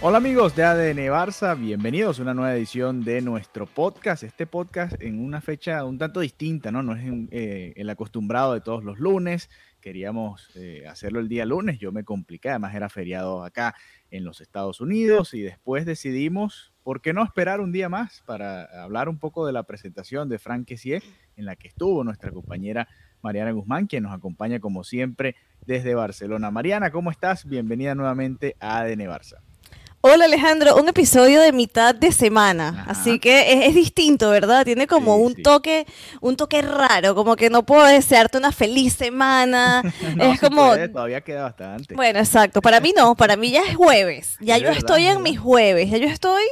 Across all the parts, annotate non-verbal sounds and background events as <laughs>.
Hola amigos de ADN Barça, bienvenidos a una nueva edición de nuestro podcast. Este podcast en una fecha un tanto distinta, ¿no? No es eh, el acostumbrado de todos los lunes. Queríamos eh, hacerlo el día lunes, yo me compliqué, además era feriado acá en los Estados Unidos y después decidimos, ¿por qué no esperar un día más para hablar un poco de la presentación de Frank en la que estuvo nuestra compañera Mariana Guzmán, quien nos acompaña como siempre desde Barcelona. Mariana, ¿cómo estás? Bienvenida nuevamente a ADN Barça. Hola Alejandro, un episodio de mitad de semana, Ajá. así que es, es distinto, ¿verdad? Tiene como Sí, un sí. toque, un toque raro, como que no puedo desearte una feliz semana. <laughs> No, es como, puede, todavía queda bastante. bueno, exacto. Para mí no, para mí ya es jueves. Ya Es yo verdad, estoy es en mis jueves, ya yo estoy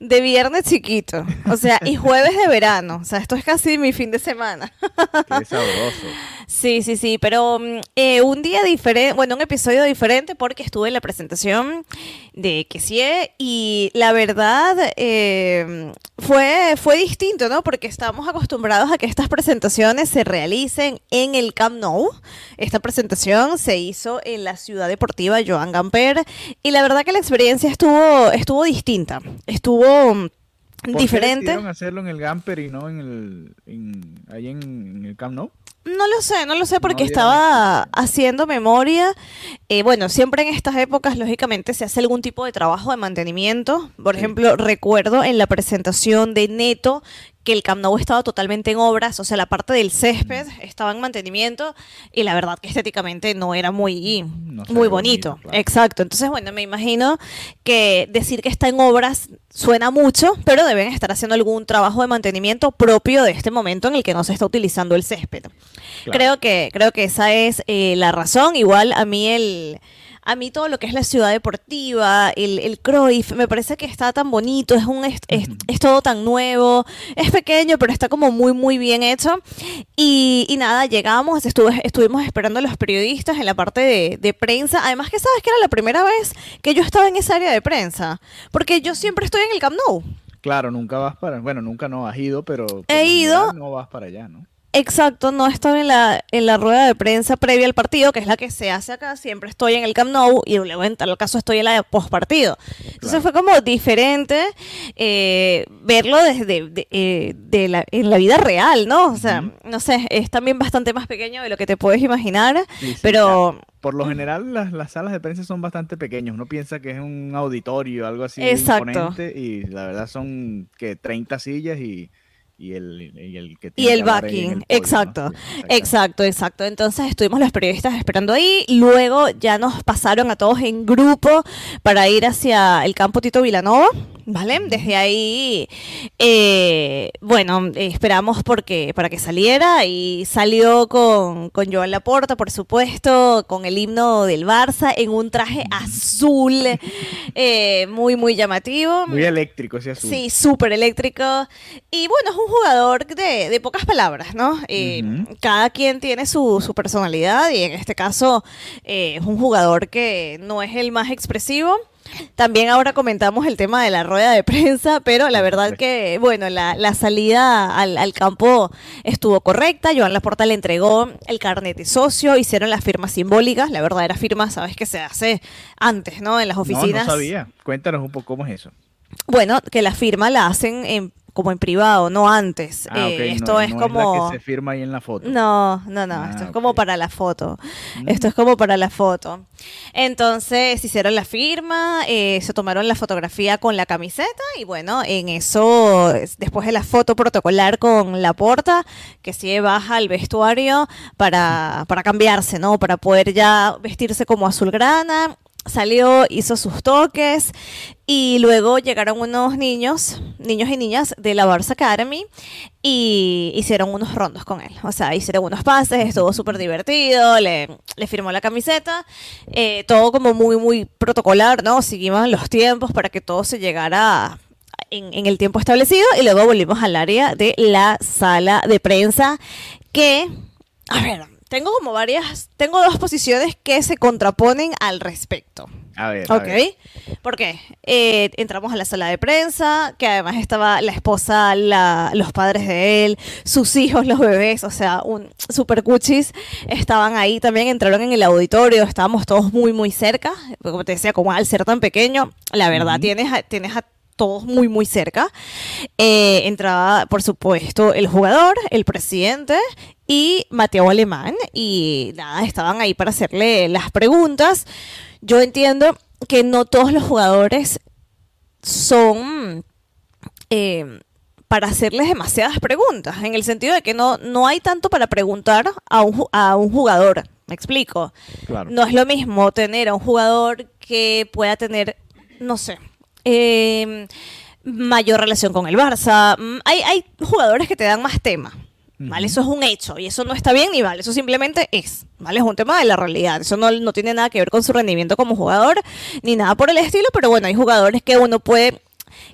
de viernes chiquito, o sea, y jueves de verano, o sea, esto es casi mi fin de semana. Qué sabroso. Sí, sí, sí, pero mm, eh, un día diferente, bueno, un episodio diferente porque estuve en la presentación de Kessie y la verdad eh, fue, fue distinto, ¿no? Porque estamos acostumbrados a que estas presentaciones se realicen en el Camp Nou. Esta presentación se hizo en la ciudad deportiva Joan Gamper y la verdad que la experiencia estuvo, estuvo distinta, estuvo mm, ¿Por qué diferente. hacerlo en el Gamper y no en el, en, ahí en, en el Camp Nou? No lo sé, no lo sé porque estaba haciendo memoria. Eh, bueno, siempre en estas épocas, lógicamente, se hace algún tipo de trabajo de mantenimiento. Por Sí. ejemplo, recuerdo en la presentación de Neto que el Camp Nou estaba totalmente en obras, o sea, la parte del césped estaba en mantenimiento y la verdad que estéticamente no era muy, No muy bonito. bonito, claro. Exacto. Entonces, bueno, me imagino que decir que está en obras suena mucho, pero deben estar haciendo algún trabajo de mantenimiento propio de este momento en el que no se está utilizando el césped. Claro. Creo que creo que esa es eh, la razón. Igual a mí el a mí todo lo que es la ciudad deportiva, el, el Cruyff, me parece que está tan bonito, es un es, es- es todo tan nuevo, es pequeño, pero está como muy muy bien hecho. Y, y nada, llegamos, estuve, estuvimos esperando a los periodistas en la parte de, de prensa. Además que sabes que era la primera vez que yo estaba en esa área de prensa, porque yo siempre estoy en el Camp Nou. Claro, nunca vas para, bueno, nunca no has ido, pero He ido. No vas para allá, ¿no? Exacto, no estaba en la, en la rueda de prensa previa al partido, que es la que se hace acá, siempre estoy en el Camp Nou y luego en tal caso estoy en la de postpartido. Entonces Claro. fue como diferente eh, verlo desde de, eh, de la, en la vida real, ¿no? O sea, Ujú. no sé, es también bastante más pequeño de lo que te puedes imaginar, Sí, sí, pero claro. Por lo general, las, las salas de prensa son bastante pequeñas. Uno piensa que es un auditorio, algo así Exacto. imponente, y la verdad son que 30 sillas y, y el, y el que Y el que backing, el podio, ¿no? exacto, Sí, exacto, exacto. Entonces estuvimos los periodistas esperando ahí, luego ya nos pasaron a todos en grupo para ir hacia el campo Tito Vilanova, ¿vale? Desde ahí, eh, bueno, esperamos porque, para que saliera y salió con, con Joan Laporta, por supuesto, con el himno del Barça en un traje azul, eh, muy, muy llamativo. Muy eléctrico ese azul. Sí, súper eléctrico. Y bueno, es un jugador de, de pocas palabras, ¿no? Eh. Cada quien tiene su, su personalidad y en este caso eh, es un jugador que no es el más expresivo. También ahora comentamos el tema de la rueda de prensa, pero la verdad que, bueno, la, la salida al, al campo estuvo correcta. Joan Laporta le entregó el carnet de socio, hicieron las firmas simbólicas. La verdadera firma, sabes que se hace antes, ¿no? En las No, oficinas. no sabía. Cuéntanos un poco cómo es eso. Bueno, que la firma la hacen en- como en privado, no antes. Ah, Eh, esto no, es no como... la que se firma ahí en la foto. No, no, no, Ah, esto es ok. como para la foto. Mm. Esto es como para la foto. Entonces hicieron la firma, eh, se tomaron la fotografía con la camiseta y bueno, en eso, es- después de la foto protocolar con la porta, que sí baja al vestuario para, para cambiarse, ¿no? Para poder ya vestirse como azulgrana. Salió, hizo sus toques y luego llegaron unos niños, niños y niñas de la Barça Academy y hicieron unos rondos con él. O sea, hicieron unos pases, estuvo súper divertido, le, le firmó la camiseta, eh, todo como muy, muy protocolar, ¿no? Seguimos los tiempos para que todo se llegara en, en el tiempo establecido y luego volvimos al área de la sala de prensa que, a ver, tengo como varias, tengo dos posiciones que se contraponen al respecto. A ver. a Ok, ver. ¿por qué? Eh, entramos a la sala de prensa, que además estaba la esposa, la- los padres de él, sus hijos, los bebés, o sea, un super cuchis, estaban ahí también, entraron en el auditorio, estábamos todos muy, muy cerca, como te decía, como al ser tan pequeño, la verdad, tienes, a, tienes a todos muy, muy cerca. Eh, entraba, por supuesto, el jugador, el presidente y Mateo Alemán. Y nada, estaban ahí para hacerle las preguntas. Yo entiendo que no todos los jugadores son eh, para hacerles demasiadas preguntas, en el sentido de que no, no hay tanto para preguntar a un, a un jugador. Me explico. Claro. No es lo mismo tener a un jugador que pueda tener, no sé, eh, mayor relación con el Barça. Mm, Hay, hay jugadores que te dan más tema. ¿Vale? Eso es un hecho y eso no está bien ni vale, eso simplemente es, ¿vale? Es un tema de la realidad, eso no, no tiene nada que ver con su rendimiento como jugador ni nada por el estilo, pero bueno, hay jugadores que uno puede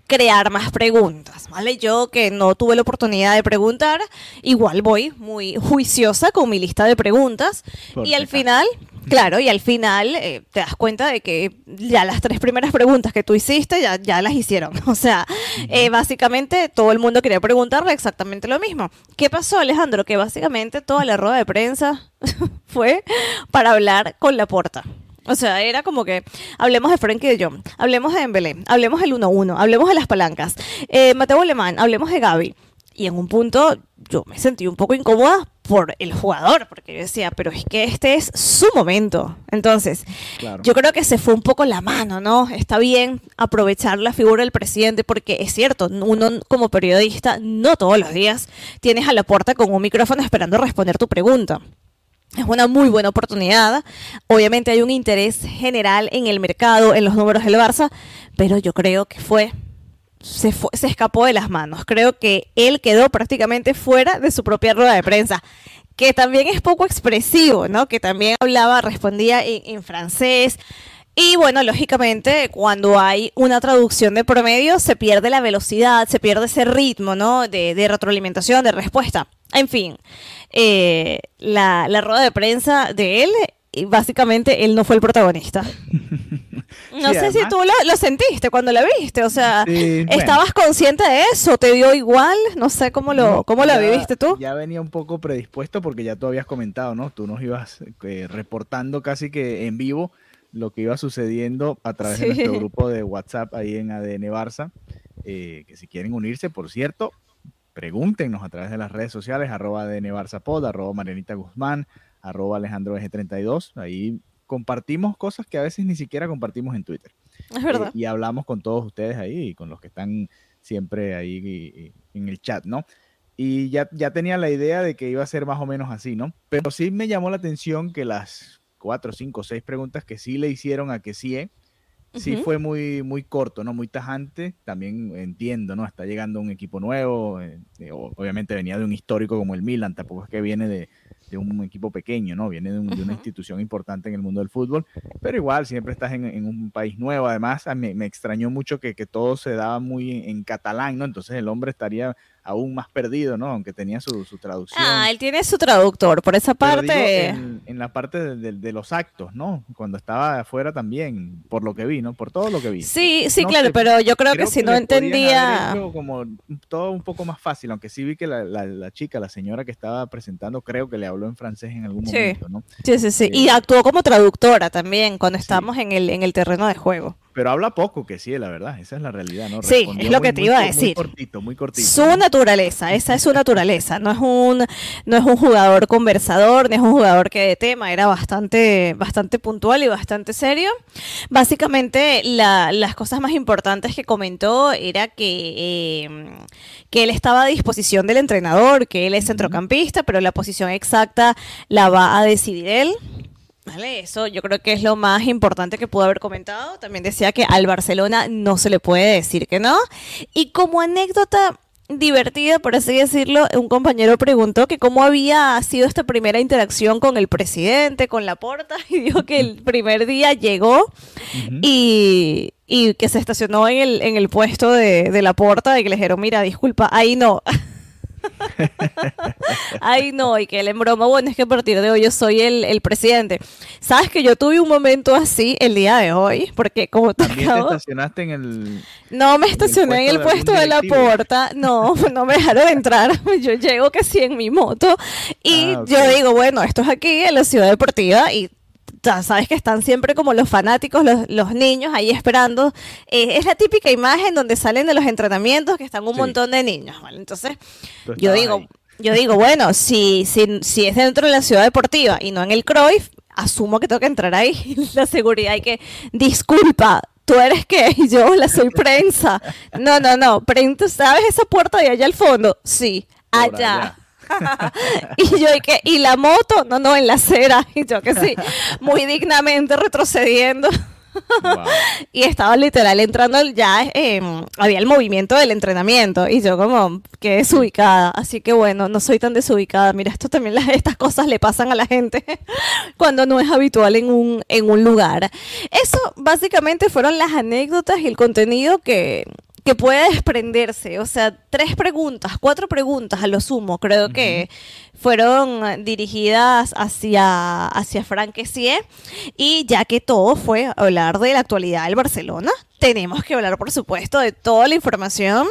crear más preguntas, ¿vale? Yo que no tuve la oportunidad de preguntar, igual voy muy juiciosa con mi lista de preguntas y al final, claro, y al final eh, te das cuenta de que ya las tres primeras preguntas que tú hiciste ya, ya las hicieron. <laughs> O sea, eh, básicamente todo el mundo quería preguntarle exactamente lo mismo. ¿Qué pasó, Alejandro? Que básicamente toda la rueda de prensa <laughs> fue para hablar con la porta. O sea, era como que hablemos de Frenkie de Jong, hablemos de Dembélé, hablemos del 1-1, hablemos de las palancas, eh, Mateo Alemán, hablemos de Gaby. Y en un punto yo me sentí un poco incómoda por el jugador, porque yo decía, pero es que este es su momento. Entonces, Claro. yo creo que se fue un poco la mano, ¿no? Está bien aprovechar la figura del presidente, porque es cierto, uno como periodista no todos los días tienes a la puerta con un micrófono esperando responder tu pregunta. Es una muy buena oportunidad. Obviamente hay un interés general en el mercado, en los números del Barça, pero yo creo que fue se, fue- se escapó de las manos. Creo que él quedó prácticamente fuera de su propia rueda de prensa, que también es poco expresivo, ¿no? Que también hablaba, respondía en, francés. Y bueno, lógicamente, cuando hay una traducción de promedio, se pierde la velocidad, se pierde ese ritmo, ¿no? De, de retroalimentación, de respuesta. En fin, eh, la rueda de prensa de él, y básicamente él no fue el protagonista. <laughs> No Sí, sé si tú lo, lo sentiste cuando la viste, o sea, Sí, bueno. ¿estabas consciente de eso? ¿Te dio igual? No sé cómo lo, No, cómo la viviste tú. Ya venía un poco predispuesto porque ya tú habías comentado, ¿no? Tú nos ibas eh, reportando casi que en vivo lo que iba sucediendo a través de nuestro grupo de WhatsApp ahí en ADN Barça. eh, que si quieren unirse, por cierto, pregúntenos a través de las redes sociales, arroba ADN Barça Pod, arroba Marianita Guzmán, arroba Alejandro G32. Ahí compartimos cosas que a veces ni siquiera compartimos en Twitter. Es verdad. Eh, y hablamos con todos ustedes ahí y con los que están siempre ahí y- y en el chat, ¿no? Y ya, ya tenía la idea de que iba a ser más o menos así, ¿no? Pero sí me llamó la atención que las cuatro, cinco, seis preguntas que sí le hicieron a que sí, sí Ujú. fue muy, muy corto, ¿no? Muy tajante. También entiendo, ¿no? Está llegando un equipo nuevo. eh, eh, obviamente venía de un histórico como el Milan, tampoco es que viene de, de un equipo pequeño, ¿no? Viene de, un- de una institución importante en el mundo del fútbol. Pero igual, siempre estás en, en un país nuevo. Además, a mí- me extrañó mucho que, que todo se daba muy en, en catalán, ¿no? Entonces el hombre estaría aún más perdido, ¿no? Aunque tenía su, su traducción. Ah, él tiene su traductor, por esa Pero digo, parte. en, en la parte de, de- de los actos, ¿no? Cuando estaba afuera también, por lo que vi, ¿no? Por todo lo que vi. Sí, sí, No claro, sé, pero yo creo, que si no entendía. como todo un poco más fácil, aunque sí vi que la, la- la chica, la señora que estaba presentando, creo que le habló en francés en algún Sí. momento, ¿no? Sí, sí, sí. Y Eh, actuó como traductora también cuando sí. estábamos en el, en el terreno de juego. Pero habla poco, que sí, la verdad, esa es la realidad, ¿no? Sí, es lo muy- que te muy iba a co- Muy decir. cortito, muy cortito. Su naturaleza, esa es su naturaleza. No es un, no es un jugador conversador, no es un jugador que de tema, era bastante, bastante puntual y bastante serio. Básicamente, la- las cosas más importantes que comentó era que, eh, que él estaba a disposición del entrenador, que él es centrocampista, pero la posición exacta la va a decidir él. Vale, eso yo creo que es lo más importante que pudo haber comentado. También decía que al Barcelona no se le puede decir que no. Y como anécdota divertida, por así decirlo, un compañero preguntó que cómo había sido esta primera interacción con el presidente, con la porta, <laughs> y dijo que el primer día llegó y, que se estacionó en el, en el puesto de, de la porta y que le dijeron, mira, disculpa, ahí no. <laughs> Ay, no, y que él en broma, bueno, es que a partir de hoy yo soy el, presidente. Sabes que yo tuve un momento así el día de hoy, porque como te ¿También te estacionaste en el... No me estacioné en el puesto, de, la puerta, no, no me dejaron entrar, <laughs> yo llego que sí en mi moto, y ah, yo digo, bueno, esto es aquí en la ciudad deportiva, y sabes que están siempre como los fanáticos, los, niños ahí esperando. Eh, es la típica imagen donde salen de los entrenamientos que están un montón de niños, ¿vale? Entonces, yo digo, yo digo, bueno, si, si, si es dentro de la ciudad deportiva y no en el Cruyff, asumo que tengo que entrar ahí. <laughs> la seguridad y que, disculpa, ¿tú eres qué? <laughs> Yo la soy prensa. No, no, no, prensa, ¿sabes esa puerta de allá al fondo? Sí, allá. <laughs> y yo, ¿y, que, ¿y la moto? No, no, en la acera. <laughs> Y yo que sí, muy dignamente retrocediendo. <laughs> y estaba literal entrando ya, había el movimiento del entrenamiento y yo como que desubicada, así que bueno, no soy tan desubicada, mira, esto también estas cosas le pasan a la gente cuando no es habitual en un, en un lugar. Eso básicamente fueron las anécdotas y el contenido que, que puede desprenderse. O sea, tres preguntas, cuatro preguntas a lo sumo, creo que fueron dirigidas hacia, hacia Frank Y ya que todo fue hablar de la actualidad del Barcelona, tenemos que hablar, por supuesto, de toda la información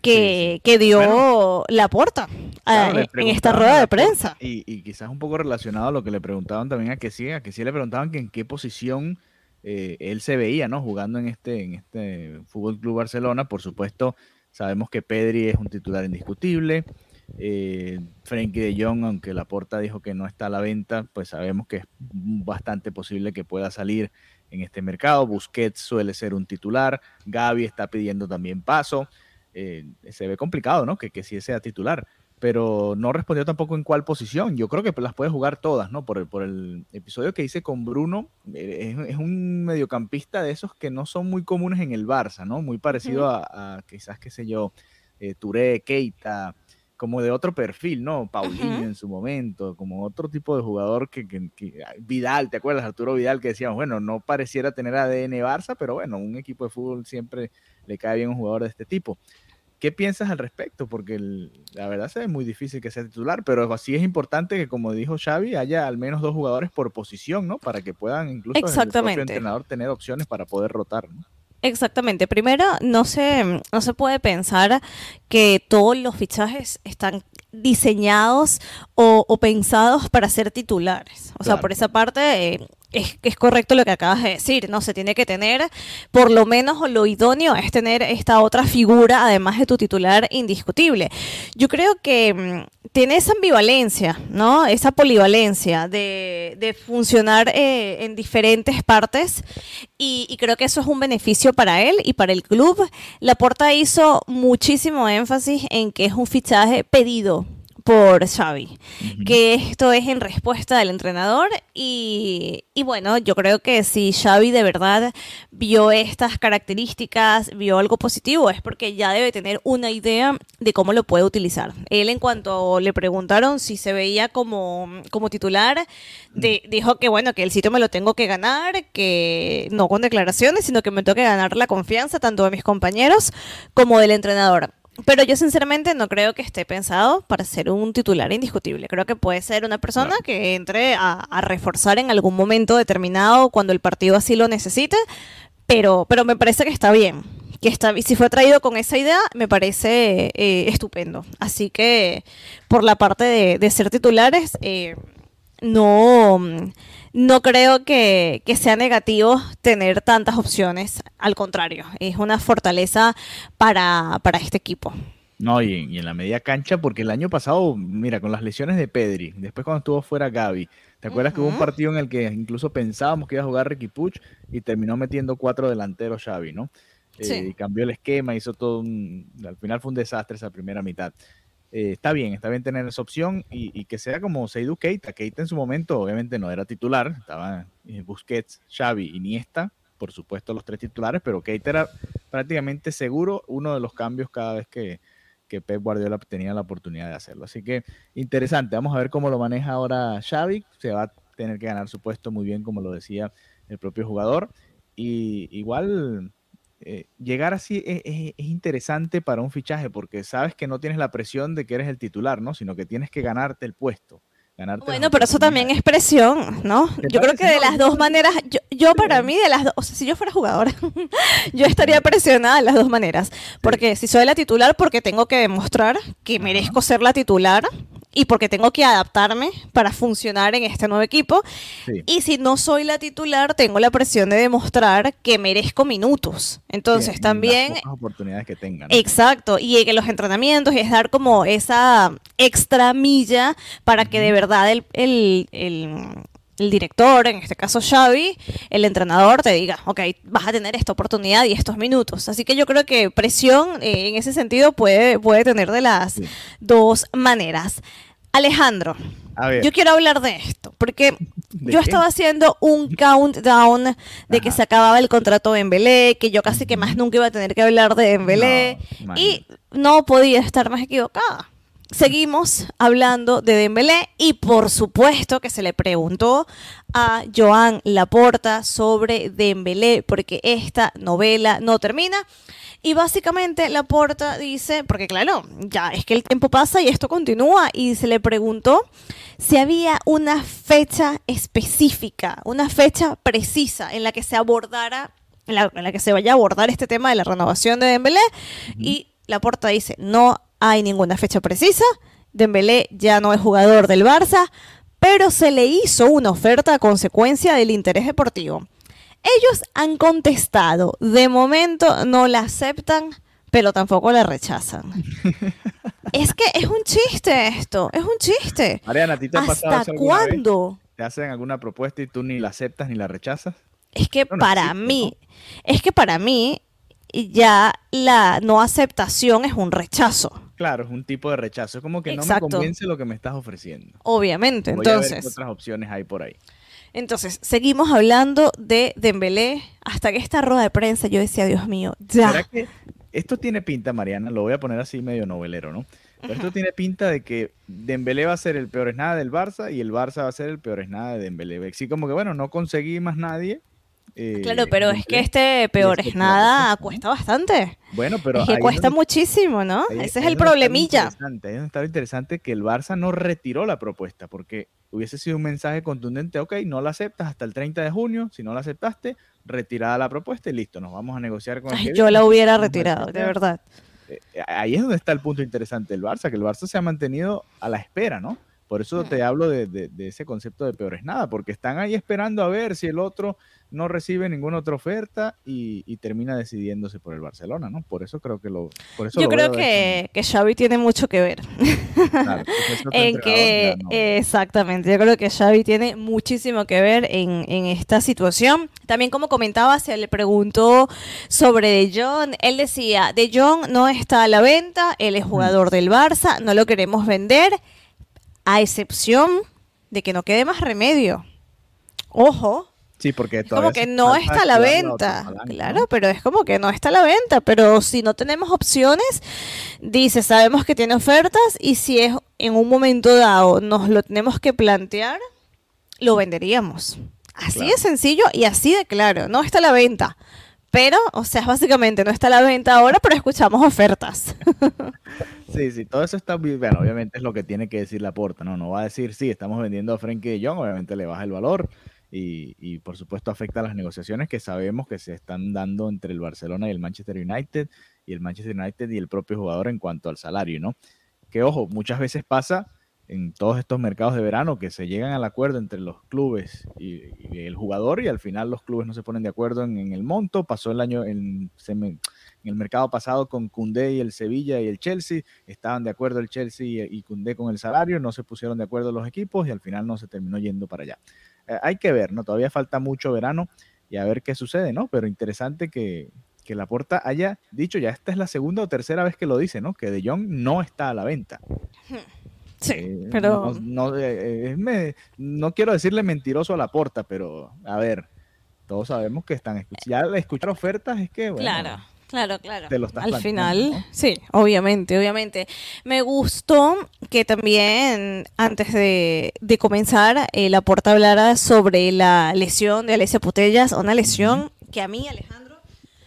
que, dio la porta eh, en esta rueda de prensa. Y, quizás un poco relacionado a lo que le preguntaban también a que sí, a que sí le preguntaban que en qué posición eh, él se veía, ¿no? Jugando en este, en este Fútbol Club Barcelona. Por supuesto, sabemos que Pedri es un titular indiscutible. Eh, de Jong, aunque la porta dijo que no está a la venta, pues sabemos que es bastante posible que pueda salir en este mercado. Busquets suele ser un titular. Gaby está pidiendo también paso. Eh, se ve complicado, ¿no? Que, que sí sea titular pero no respondió tampoco en cuál posición. Yo creo que las puede jugar todas, ¿no? Por el, por el episodio que hice con Bruno, eh, es, un mediocampista de esos que no son muy comunes en el Barça, ¿no? Muy parecido a, quizás, qué sé yo, eh, Touré, Keita, como de otro perfil, ¿no? Paulinho en su momento, como otro tipo de jugador que, ah, Vidal, ¿te acuerdas? Arturo Vidal que decíamos, bueno, no pareciera tener ADN Barça, pero bueno, un equipo de fútbol siempre le cae bien un jugador de este tipo. ¿Qué piensas al respecto? Porque la verdad se ve muy difícil que sea titular, pero así es importante que, como dijo Xavi, haya al menos dos jugadores por posición, ¿no? Para que puedan incluso Exactamente. el entrenador tener opciones para poder rotar, ¿no? Exactamente. Primero, no se, no se puede pensar que todos los fichajes están diseñados o, pensados para ser titulares. O sea, por esa parte, eh, es, es correcto lo que acabas de decir, ¿no? Se tiene que tener, por lo menos lo idóneo es tener esta otra figura, además de tu titular indiscutible. Yo creo que mm, tiene esa ambivalencia, ¿no? Esa polivalencia de, funcionar eh, en diferentes partes y, y, creo que eso es un beneficio para él y para el club. Laporta hizo muchísimo énfasis en que es un fichaje pedido por Xavi, que esto es en respuesta del entrenador y, bueno, yo creo que si Xavi de verdad vio estas características, vio algo positivo, es porque ya debe tener una idea de cómo lo puede utilizar. Él en cuanto le preguntaron si se veía como, como titular, dijo que bueno, que el sitio me lo tengo que ganar, que no con declaraciones, sino que me tengo que ganar la confianza tanto de mis compañeros como del entrenador. Pero yo sinceramente no creo que esté pensado para ser un titular indiscutible. Creo que puede ser una persona que entre a, reforzar en algún momento determinado cuando el partido así lo necesite, pero, pero me parece que está bien. Que está, si fue traído con esa idea, me parece eh, estupendo. Así que por la parte de, ser titulares, eh, no no creo que, sea negativo tener tantas opciones. Al contrario, es una fortaleza para, este equipo. No, y en, la media cancha, porque el año pasado, mira, con las lesiones de Pedri, después cuando estuvo fuera Gaby, ¿te acuerdas que hubo un partido en el que incluso pensábamos que iba a jugar Ricky Puch y terminó metiendo cuatro delanteros Xavi, ¿no? Eh, y cambió el esquema, hizo todo un... Al final fue un desastre esa primera mitad. Eh, está bien, está bien tener esa opción y, que sea como Seydou Keita. Keita en su momento obviamente no era titular, estaba eh, Busquets, Xavi, Iniesta, por supuesto los tres titulares, pero Keita era prácticamente seguro uno de los cambios cada vez que, que Pep Guardiola tenía la oportunidad de hacerlo. Así que interesante, vamos a ver cómo lo maneja ahora Xavi, se va a tener que ganar su puesto muy bien, como lo decía el propio jugador. Y igual eh, llegar así es, interesante para un fichaje porque sabes que no tienes la presión de que eres el titular, ¿no? Sino que tienes que ganarte el puesto. Ganarte bueno, pero eso también es presión, ¿no? Yo creo que de las dos maneras, yo, para mí, de las dos, o sea, si yo fuera jugadora, <laughs> yo estaría presionada de las dos maneras. Porque si soy la titular, porque tengo que demostrar que merezco ser la titular, y porque tengo que adaptarme para funcionar en este nuevo equipo. Y si no soy la titular, tengo la presión de demostrar que merezco minutos. Entonces también... Las oportunidades que tengan. Exacto, y que los entrenamientos es dar como esa extra milla para que de verdad el, el director, en este caso Xavi, el entrenador te diga, ok, vas a tener esta oportunidad y estos minutos. Así que yo creo que presión eh, en ese sentido puede, puede tener de las dos maneras. Alejandro, yo quiero hablar de esto, porque yo estaba haciendo un countdown de que se acababa el contrato de Embelé, que yo casi que más nunca iba a tener que hablar de Embelé, y no podía estar más equivocada seguimos hablando de Dembélé y por supuesto que se le preguntó a Joan Laporta sobre Dembélé porque esta novela no termina. Y básicamente Laporta dice, porque claro, ya es que el tiempo pasa y esto continúa, y se le preguntó si había una fecha específica, una fecha precisa en la que se abordara, en la, que se vaya a abordar este tema de la renovación de Dembélé, y Laporta dice, no hay ninguna fecha precisa. Dembélé ya no es jugador del Barça, pero se le hizo una oferta a consecuencia del interés deportivo. Ellos han contestado, de momento no la aceptan, pero tampoco la rechazan. <laughs> es que es un chiste esto, es un chiste. Mariana, ¿a ti te ha pasado ¿Hasta cuándo? ¿Te hacen alguna propuesta y tú ni la aceptas ni la rechazas? Es que para mí, es que para mí ya la no aceptación es un rechazo. Claro, es un tipo de rechazo. Es como que no me convence lo que me estás ofreciendo. Obviamente, entonces. A ver qué otras opciones hay por ahí. Entonces, seguimos hablando de Dembélé hasta que esta rueda de prensa yo decía, Dios mío, ya. que esto tiene pinta, Mariana? Lo voy a poner así medio novelero, ¿no? Pero esto tiene pinta de que Dembélé va a ser el peor es nada del Barça y el Barça va a ser el peor es nada de Dembélé. Así como que, bueno, no conseguí más nadie, eh, claro, pero es que este peor es nada <laughs> cuesta bastante. Bueno, pero. Es que cuesta muchísimo, ¿no? Ese es el problemilla. Ahí es estaba interesante que el Barça no retiró la propuesta, porque hubiese sido un mensaje contundente: ok, no la aceptas hasta el 30 de junio. Si no la aceptaste, retirada la propuesta y listo, nos vamos a negociar con el Yo la hubiera retirado, de verdad. Eh, ahí es donde está el punto interesante del Barça, que el Barça se ha mantenido a la espera, ¿no? Por eso te hablo de, de, ese concepto de peor es nada, porque están ahí esperando a ver si el otro no recibe ninguna otra oferta y, termina decidiéndose por el Barcelona, ¿no? Por eso creo que lo... Por eso Yo creo que, que, Xavi tiene mucho que ver. Claro, <laughs> en que, exactamente, yo creo que Xavi tiene muchísimo que ver en, en, esta situación. También como comentaba, se le preguntó sobre De Jong, él decía, De Jong no está a la venta, él es jugador del Barça, no lo queremos vender a excepción de que no quede más remedio. Ojo. Sí, porque es como que no está a la venta. claro, pero es como que no está a la venta. Pero si no tenemos opciones, dice, sabemos que tiene ofertas y si es en un momento dado nos lo tenemos que plantear, lo venderíamos. Así de sencillo y así de claro. No está a la venta. Pero, o sea, básicamente no está a la venta ahora, pero escuchamos ofertas. <laughs> Sí, sí, todo eso está bien. Bueno, obviamente es lo que tiene que decir la porta, ¿no? No va a decir, sí, estamos vendiendo a Frenkie de Jong, obviamente le baja el valor y, y, por supuesto afecta a las negociaciones que sabemos que se están dando entre el Barcelona y el Manchester United y el Manchester United y el propio jugador en cuanto al salario, ¿no? Que ojo, muchas veces pasa en todos estos mercados de verano que se llegan al acuerdo entre los clubes y, el jugador y al final los clubes no se ponen de acuerdo en, el monto. Pasó el año en, el mercado pasado con Cundé y el Sevilla y el Chelsea. Estaban de acuerdo el Chelsea y, y Cundé con el salario, no se pusieron de acuerdo los equipos y al final no se terminó yendo para allá. Eh, hay que ver, ¿no? Todavía falta mucho verano y a ver qué sucede, ¿no? Pero interesante que, que Laporta haya dicho, ya esta es la segunda o tercera vez que lo dice, ¿no? Que De Jong no está a la venta. Sí, Eh, pero... No, no, eh, me- no quiero decirle mentiroso a Laporta, pero a ver, todos sabemos que están escuchando. Ya escuchar ofertas es que, bueno, Claro, claro, claro. te lo estás Al final, ¿no? sí, obviamente, obviamente. Me gustó que también, antes de, de comenzar, eh, la porta hablara sobre la lesión de Alessia Putellas, una lesión que a mí, Alejandro,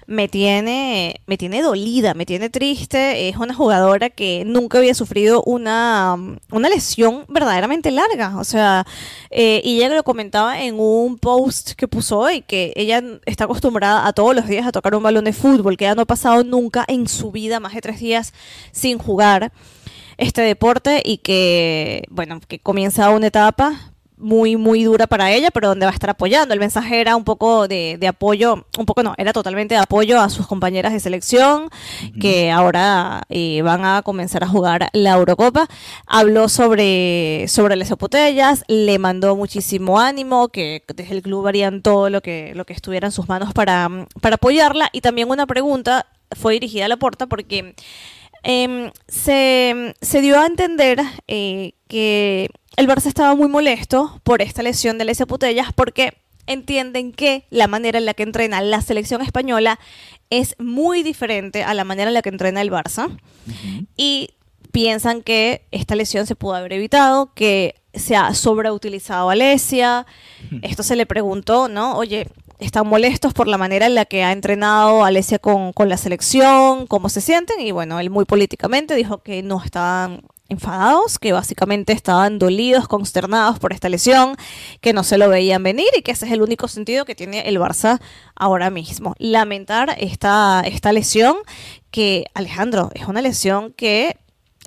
me tiene, me tiene dolida, me tiene triste. Es una jugadora que nunca había sufrido una, una lesión verdaderamente larga. O sea, eh, y ella lo comentaba en un post que puso hoy, que ella está acostumbrada a todos los días a tocar un balón de fútbol, que ella no ha pasado nunca en su vida más de tres días sin jugar este deporte y que, bueno, que comienza una etapa muy, muy dura para ella, pero donde va a estar apoyando. El mensaje era un poco de, de apoyo, un poco no, era totalmente de apoyo a sus compañeras de selección, que ahora eh, van a comenzar a jugar la Eurocopa. Habló sobre, sobre las botellas, le mandó muchísimo ánimo, que desde el club harían todo lo que, lo que estuviera en sus manos para, para apoyarla. Y también una pregunta fue dirigida a la porta porque Em, se, se dio a entender eh, que el Barça estaba muy molesto por esta lesión de Alessia Putellas porque entienden que la manera en la que entrena la selección española es muy diferente a la manera en la que entrena el Barça y piensan que esta lesión se pudo haber evitado, que se ha sobreutilizado a Alesia. Esto se le preguntó, ¿no? Oye, ¿están molestos por la manera en la que ha entrenado Alesia con, con la selección? ¿Cómo se sienten? Y bueno, él muy políticamente dijo que no estaban enfadados, que básicamente estaban dolidos, consternados por esta lesión, que no se lo veían venir y que ese es el único sentido que tiene el Barça ahora mismo. Lamentar esta, esta lesión que, Alejandro, es una lesión que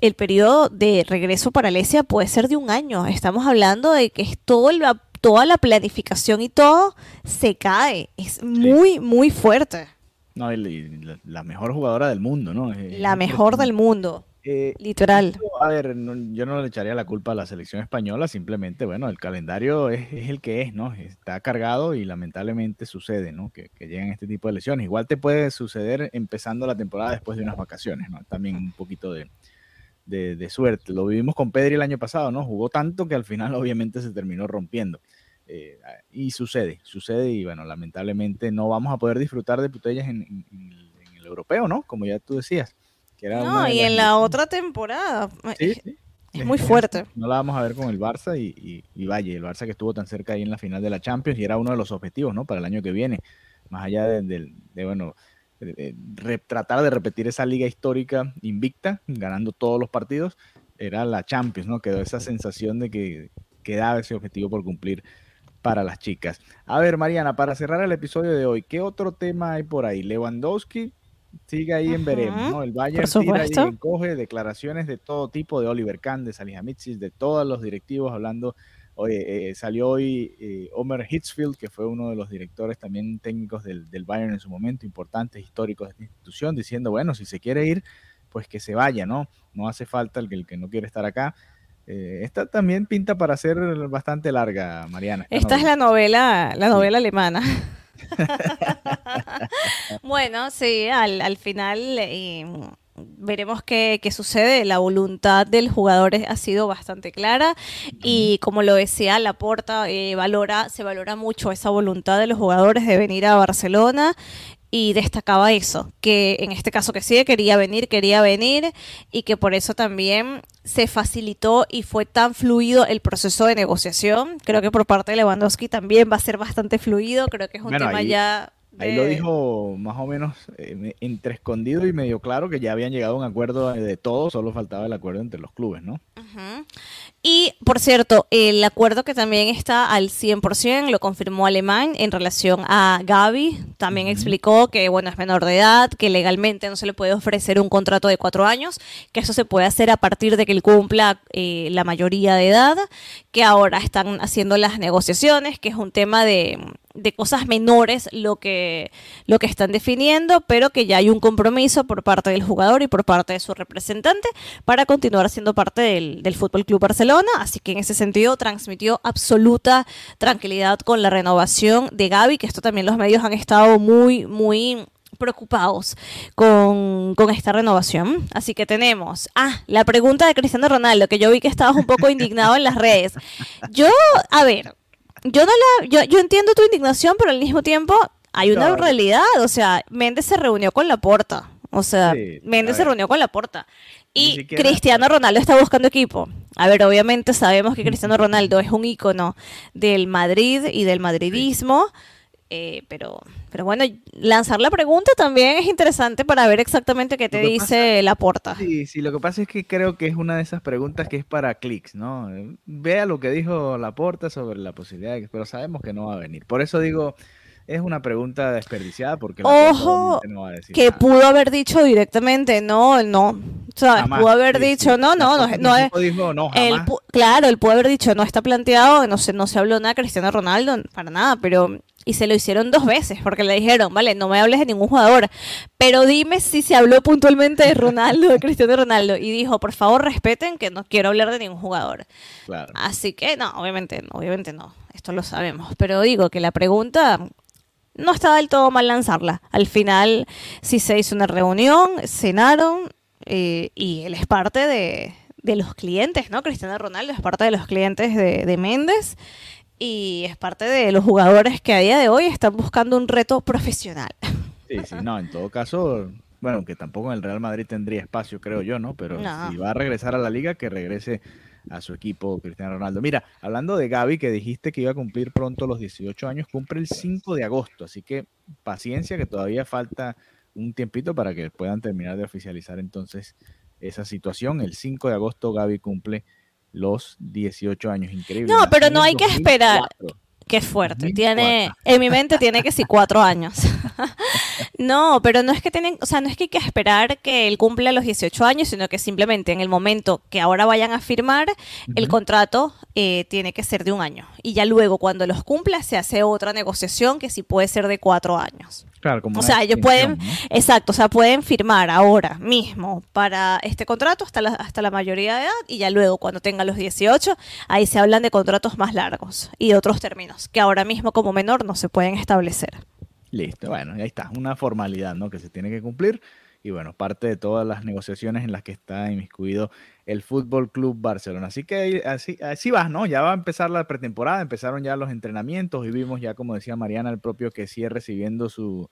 el periodo de regreso para Alesia puede ser de un año. Estamos hablando de que es todo el- toda la planificación y todo se cae. Es muy, muy fuerte. No, la, mejor jugadora del mundo, ¿no? La mejor del mundo, Eh, literal. A ver, no- yo no le echaría la culpa a la selección española, simplemente, bueno, el calendario es, es el que es, ¿no? Está cargado y lamentablemente sucede, ¿no? Que, que llegan este tipo de lesiones. Igual te puede suceder empezando la temporada después de unas vacaciones, ¿no? También un poquito de, de- de suerte. Lo vivimos con Pedri el año pasado, ¿no? Jugó tanto que al final <laughs> obviamente se terminó rompiendo. Eh, y sucede, sucede y bueno, lamentablemente no vamos a poder disfrutar de Putellas en, en- en el, en el europeo, ¿no? Como ya tú decías. Que era una No, y en la otra temporada. Sí, es- sí. es muy fuerte. No la vamos a ver con el Barça y, y, y vaya, el Barça que estuvo tan cerca ahí en la final de la Champions y era uno de los objetivos, ¿no? Para el año que viene. Más allá de, de- de, bueno, de- tratar de repetir esa liga histórica invicta, ganando todos los partidos, era la Champions, ¿no? Quedó esa sensación de que quedaba ese objetivo por cumplir para las chicas. A ver, Mariana, para cerrar el episodio de hoy, ¿qué otro tema hay por ahí? Lewandowski sigue ahí en veremos, ¿no? El Bayern tira y encoge declaraciones de todo tipo, de Oliver Kahn, de Salihamidzic, de todos los directivos hablando. Oye, eh, salió hoy eh, Omer Hitzfield, que fue uno de los directores también técnicos del, del Bayern en su momento, importantes, históricos de esta institución, diciendo, bueno, si se quiere ir, pues que se vaya, ¿no? No hace falta el que, el que no quiere estar acá. Eh, esta también pinta para ser bastante larga, Mariana. Esta es la novela, la novela alemana. <laughs> <laughs> bueno, sí, al, al final eh, veremos qué, qué sucede. La voluntad del jugador ha sido bastante clara y como lo decía Laporta, eh, valora, se valora mucho esa voluntad de los jugadores de venir a Barcelona y destacaba eso, que en este caso que sí, quería venir, quería venir y que por eso también se facilitó y fue tan fluido el proceso de negociación. Creo que por parte de Lewandowski también va a ser bastante fluido, creo que es un Bueno, tema ahí- ya... Ahí lo dijo más o menos eh, me- entre escondido y medio claro que ya habían llegado a un acuerdo de todo, solo faltaba el acuerdo entre los clubes, ¿no? Y, por cierto, el acuerdo que también está al 100% lo confirmó Alemán en relación a Gaby. También explicó que, bueno, es menor de edad, que legalmente no se le puede ofrecer un contrato de cuatro años, que eso se puede hacer a partir de que él cumpla eh, la mayoría de edad, que ahora están haciendo las negociaciones, que es un tema de, de cosas menores lo que, lo que están definiendo, pero que ya hay un compromiso por parte del jugador y por parte de su representante para continuar siendo parte del, del Fútbol Club Barcelona. Así que en ese sentido transmitió absoluta tranquilidad con la renovación de Gaby, que esto también los medios han estado muy, muy preocupados con, con, esta renovación. Así que tenemos, ah, la pregunta de Cristiano Ronaldo, que yo vi que estabas un poco indignado en las redes. Yo, a ver, yo no la, yo, yo entiendo tu indignación, pero al mismo tiempo hay una realidad, o sea, Méndez se reunió con la porta. O sea, Méndez se reunió con la porta. Y Cristiano Ronaldo está buscando equipo. A ver, obviamente sabemos que Cristiano <laughs> Ronaldo es un ícono del Madrid y del madridismo. Eh, pero, pero bueno, lanzar la pregunta también es interesante para ver exactamente qué te dice la porta. Sí, sí, lo que pasa es que creo que es una de esas preguntas que es para clics, ¿no? Vea lo que dijo la porta sobre la posibilidad, de que, pero sabemos que no va a venir. Por eso digo, es una pregunta desperdiciada porque Ojo, no va a decir que pudo haber dicho directamente no, no. O sea, pudo haber dicho no, no, no, no, es. Dijo, no claro, él pudo haber dicho no está planteado, no se, no se habló nada Cristiano Ronaldo, para nada, pero y se lo hicieron dos veces porque le dijeron, vale, no me hables de ningún jugador, pero dime si se habló puntualmente de Ronaldo, de Cristiano Ronaldo. Y dijo, por favor, respeten que no quiero hablar de ningún jugador. Así que, no, obviamente, obviamente no, esto lo sabemos. Pero digo que la pregunta no estaba del todo mal lanzarla. Al final sí se hizo una reunión, cenaron eh, y él es parte de, los clientes, ¿no? Cristiano Ronaldo es parte de los clientes de, de Méndez y es parte de los jugadores que a día de hoy están buscando un reto profesional. Sí, sí, no, en todo caso, bueno, que tampoco en el Real Madrid tendría espacio, creo yo, ¿no? Pero si va a regresar a la liga, que regrese a su equipo Cristiano Ronaldo. Mira, hablando de Gaby, que dijiste que iba a cumplir pronto los 18 años, cumple el 5 de agosto, así que paciencia que todavía falta un tiempito para que puedan terminar de oficializar entonces esa situación. El 5 de agosto Gaby cumple los 18 años, increíble. No, pero no hay que esperar. Qué fuerte. Tiene, en mi mente tiene que sí cuatro años. <laughs> no, pero no es que tienen, o sea, no es que hay que esperar que él cumpla los 18 años, sino que simplemente en el momento que ahora vayan a firmar, el contrato eh, tiene que ser de un año. Y ya luego, cuando los cumpla, se hace otra negociación que sí puede ser de cuatro años. Claro, como o sea, ellos pueden, exacto, o sea, pueden firmar ahora mismo para este contrato hasta la, hasta la mayoría de edad y ya luego cuando tengan los 18, ahí se hablan de contratos más largos y otros términos que ahora mismo como menor no se pueden establecer. Listo, bueno, ahí está, una formalidad, ¿no? Que se tiene que cumplir y bueno, parte de todas las negociaciones en las que está inmiscuido el Fútbol Club Barcelona. Así que así, así va, ¿no? Ya va a empezar la pretemporada, empezaron ya los entrenamientos y vimos ya, como decía Mariana, el propio que sigue recibiendo su,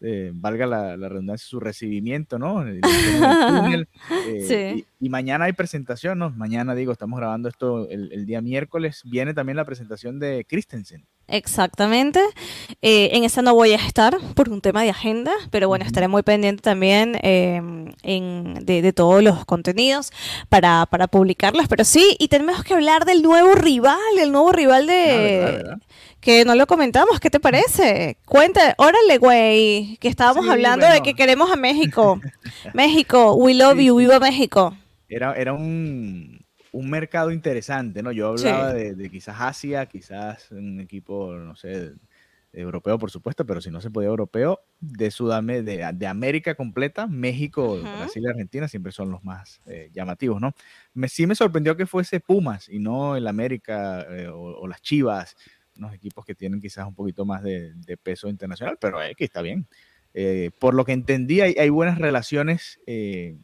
eh, valga la, redundancia, su recibimiento, ¿no? <laughs> Eh, y, mañana hay presentación, ¿no? Mañana, digo, estamos grabando esto el, día miércoles, viene también la presentación de Christensen. Exactamente. Eh, en esa no voy a estar por un tema de agenda, pero bueno, estaré muy pendiente también em, de, todos los contenidos para, para publicarlas. Pero sí, y tenemos que hablar del nuevo rival, el nuevo rival de... Ah, que no lo comentamos, ¿qué te parece? Cuenta, órale, güey, que estábamos hablando de que queremos a México. <laughs> México, we love you, viva México. Era, era un, mercado interesante, ¿no? Yo hablaba de, quizás Asia, quizás un equipo, no sé, europeo, por supuesto, pero si no se podía europeo, de Sudamérica, de, América completa, México, Brasil y Argentina siempre son los más eh, llamativos, ¿no? Me, sí me sorprendió que fuese Pumas y no el América eh, o, las Chivas unos equipos que tienen quizás un poquito más de, peso internacional, pero eh, que está bien. Eh, por lo que entendí, hay, buenas relaciones eh,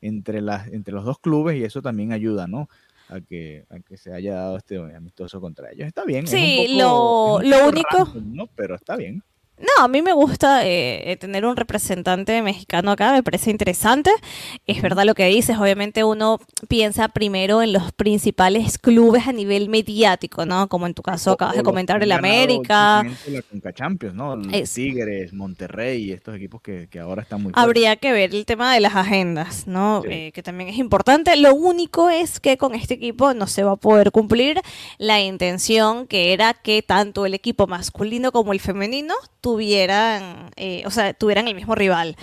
entre, las, entre los dos clubes y eso también ayuda, ¿no? A que, a que se haya dado este amistoso contra ellos. Está bien. Sí, lo, lo único. ¿no? Pero está bien. No, a mí me gusta eh, tener un representante mexicano acá, me parece interesante. Es verdad lo que dices, obviamente uno piensa primero en los principales clubes a nivel mediático, ¿no? Como en tu caso acabas de comentar el América. La Champions, ¿no? Los Tigres, Monterrey, estos equipos que, ahora están muy Habría que ver el tema de las agendas, ¿no? Eh, que también es importante. Lo único es que con este equipo no se va a poder cumplir la intención que era que tanto el equipo masculino como el femenino tuvieran, eh, o sea, tuvieran el mismo rival.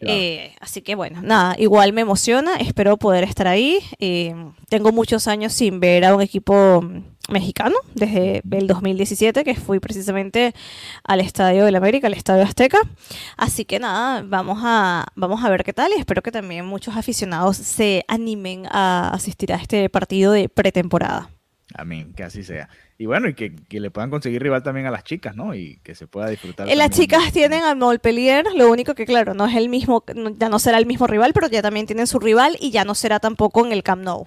Eh, así que bueno, nada, igual me emociona, espero poder estar ahí. Eh, tengo muchos años sin ver a un equipo mexicano, desde el 2017, que fui precisamente al Estadio del América, al Estadio Azteca. Así que nada, vamos a, vamos a ver qué tal y espero que también muchos aficionados se animen a asistir a este partido de pretemporada. Amén, que así sea. Y bueno, y que, le puedan conseguir rival también a las chicas, ¿no? Y que se pueda disfrutar. Eh, las chicas tienen al Montpellier, lo único que claro, no es el mismo, ya no será el mismo rival, pero ya también tienen su rival y ya no será tampoco en el Camp Nou.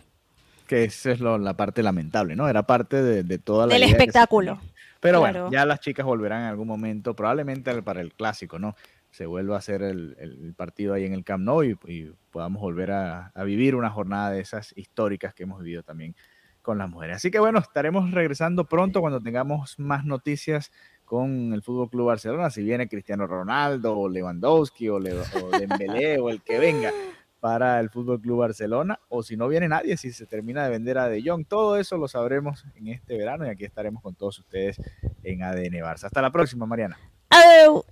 Que esa es la parte lamentable, ¿no? Era parte de, toda la... Del espectáculo. Pero bueno, ya las chicas volverán en algún momento, probablemente para el clásico, ¿no? Se vuelva a hacer el, partido ahí en el Camp Nou y, podamos volver a, a vivir una jornada de esas históricas que hemos vivido también con las mujeres. Así que bueno, estaremos regresando pronto cuando tengamos más noticias con el Fútbol Club Barcelona, si viene Cristiano Ronaldo o Lewandowski o, Le o Dembélé o el que venga para el Fútbol Club Barcelona o si no viene nadie, si se termina de vender a De Jong, todo eso lo sabremos en este verano y aquí estaremos con todos ustedes en ADN Barça. Hasta la próxima, Mariana. Adiós.